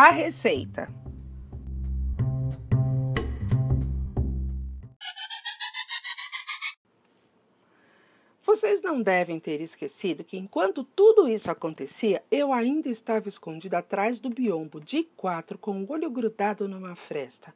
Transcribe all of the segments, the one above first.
A receita. Vocês não devem ter esquecido que enquanto tudo isso acontecia, eu ainda estava escondida atrás do biombo de quatro com o olho grudado numa fresta.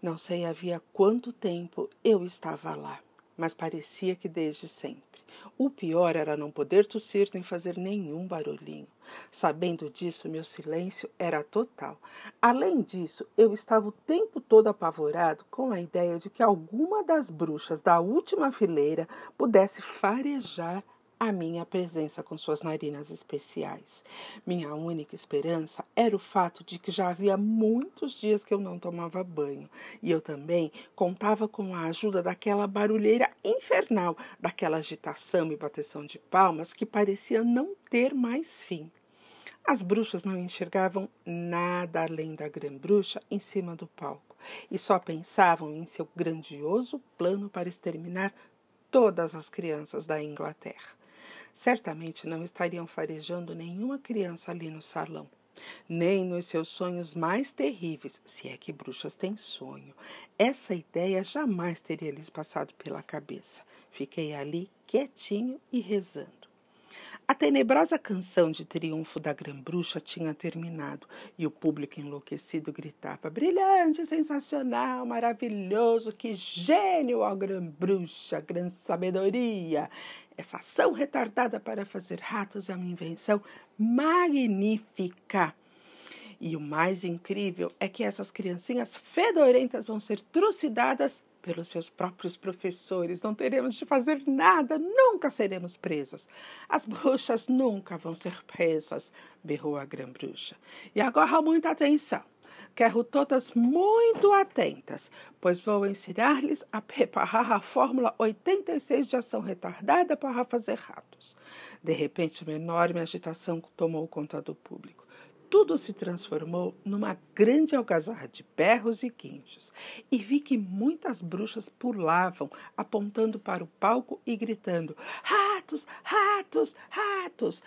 Não sei havia quanto tempo eu estava lá, mas parecia que desde sempre. O pior era não poder tossir nem fazer nenhum barulhinho. Sabendo disso, meu silêncio era total. Além disso, eu estava o tempo todo apavorado com a ideia de que alguma das bruxas da última fileira pudesse farejar a minha presença com suas narinas especiais. Minha única esperança era o fato de que já havia muitos dias que eu não tomava banho, e eu também contava com a ajuda daquela barulheira infernal, daquela agitação e bateção de palmas que parecia não ter mais fim. As bruxas não enxergavam nada além da grã-bruxa em cima do palco e só pensavam em seu grandioso plano para exterminar todas as crianças da Inglaterra. Certamente não estariam farejando nenhuma criança ali no salão, nem nos seus sonhos mais terríveis, se é que bruxas têm sonho. Essa ideia jamais teria lhes passado pela cabeça. Fiquei ali quietinho e rezando. A tenebrosa canção de triunfo da Grã-Bruxa tinha terminado e o público enlouquecido gritava: Brilhante, sensacional, maravilhoso, que gênio, ó Grã-Bruxa, grande sabedoria! Essa ação retardada para fazer ratos é uma invenção magnífica. E o mais incrível é que essas criancinhas fedorentas vão ser trucidadas pelos seus próprios professores. Não teremos de fazer nada, nunca seremos presas. As bruxas nunca vão ser presas, berrou a grã-bruxa. E agora muita atenção. Quero todas muito atentas, pois vou ensinar-lhes a preparar a fórmula 86 de ação retardada para fazer ratos. De repente, uma enorme agitação tomou conta do público. Tudo se transformou numa grande algazarra de berros e guinchos, e vi que muitas bruxas pulavam, apontando para o palco e gritando: Ratos, ratos, ratos!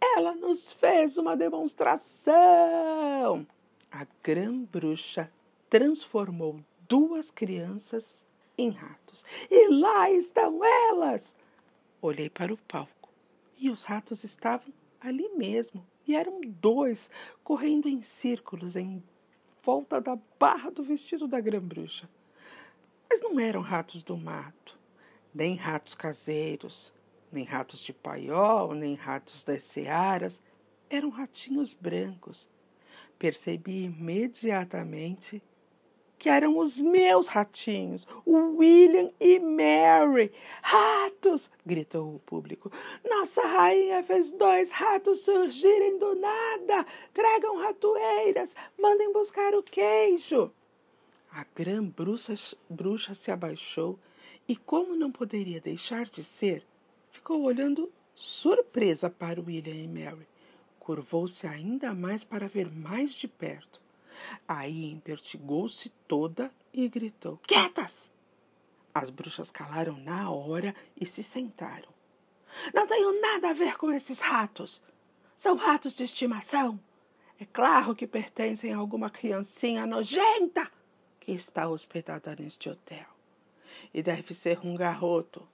Ela nos fez uma demonstração! a grã-bruxa transformou duas crianças em ratos. E lá estão elas! Olhei para o palco e os ratos estavam ali mesmo. E eram dois, correndo em círculos em volta da barra do vestido da grã-bruxa. Mas não eram ratos do mato, nem ratos caseiros, nem ratos de paiol, nem ratos das searas. Eram ratinhos brancos percebi imediatamente que eram os meus ratinhos, o William e Mary. Ratos! gritou o público. Nossa rainha fez dois ratos surgirem do nada. Tragam ratoeiras, mandem buscar o queijo. A grã bruxa, bruxa se abaixou e, como não poderia deixar de ser, ficou olhando surpresa para William e Mary curvou-se ainda mais para ver mais de perto. Aí empertigou-se toda e gritou: Quietas! As bruxas calaram na hora e se sentaram. Não tenho nada a ver com esses ratos. São ratos de estimação. É claro que pertencem a alguma criancinha nojenta que está hospedada neste hotel. E deve ser um garoto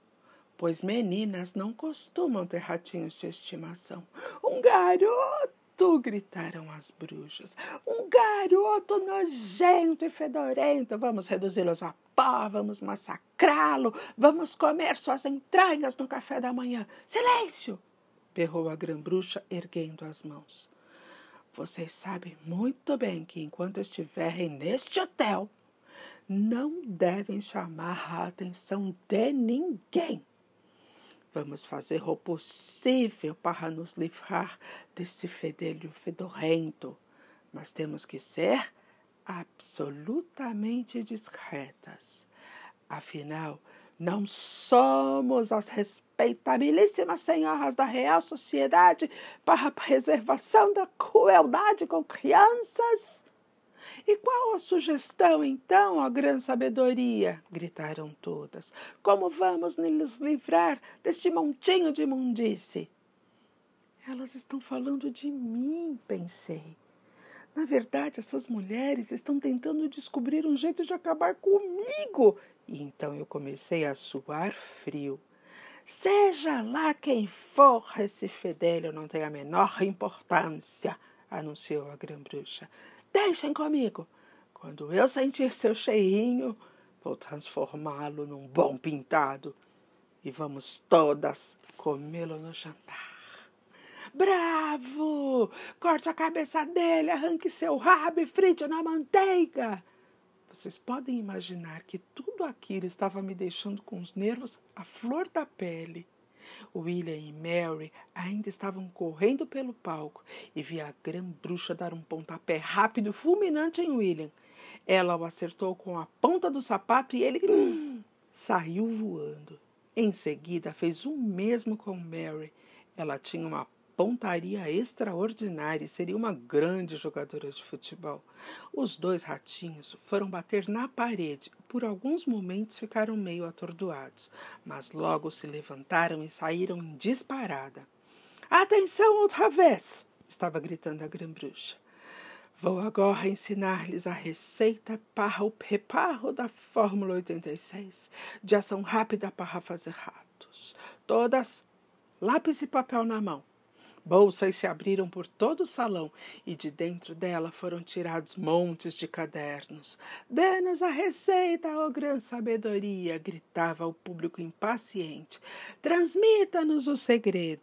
pois meninas não costumam ter ratinhos de estimação. Um garoto! Gritaram as bruxas. Um garoto nojento e fedorento. Vamos reduzi-los a pó, vamos massacrá-lo, vamos comer suas entranhas no café da manhã. Silêncio! berrou a grã-bruxa, erguendo as mãos. Vocês sabem muito bem que enquanto estiverem neste hotel, não devem chamar a atenção de ninguém. Vamos fazer o possível para nos livrar desse fedelho fedorento, mas temos que ser absolutamente discretas. Afinal, não somos as respeitabilíssimas senhoras da Real Sociedade para a preservação da crueldade com crianças. E qual a sugestão, então, ó grande sabedoria? gritaram todas. Como vamos nos livrar deste montinho de imundice? Elas estão falando de mim, pensei. Na verdade, essas mulheres estão tentando descobrir um jeito de acabar comigo. E então eu comecei a suar frio. Seja lá quem for, esse fedelho não tem a menor importância, anunciou a grã-bruxa. Deixem comigo. Quando eu sentir seu cheirinho, vou transformá-lo num bom pintado e vamos todas comê-lo no jantar. Bravo! Corte a cabeça dele, arranque seu rabo e frite na manteiga. Vocês podem imaginar que tudo aquilo estava me deixando com os nervos à flor da pele. William e Mary ainda estavam correndo pelo palco e vi a grã-bruxa dar um pontapé rápido, fulminante em William. Ela o acertou com a ponta do sapato e ele hum, saiu voando. Em seguida, fez o mesmo com Mary. Ela tinha uma pontaria extraordinária e seria uma grande jogadora de futebol. Os dois ratinhos foram bater na parede. Por alguns momentos ficaram meio atordoados, mas logo se levantaram e saíram em disparada. Atenção outra vez! estava gritando a grã-bruxa. Vou agora ensinar-lhes a receita para o preparo da Fórmula 86, de ação rápida para fazer ratos. Todas, lápis e papel na mão. Bolsas se abriram por todo o salão e de dentro dela foram tirados montes de cadernos. Dê-nos a receita, ó oh sabedoria! gritava o público impaciente. Transmita-nos o segredo.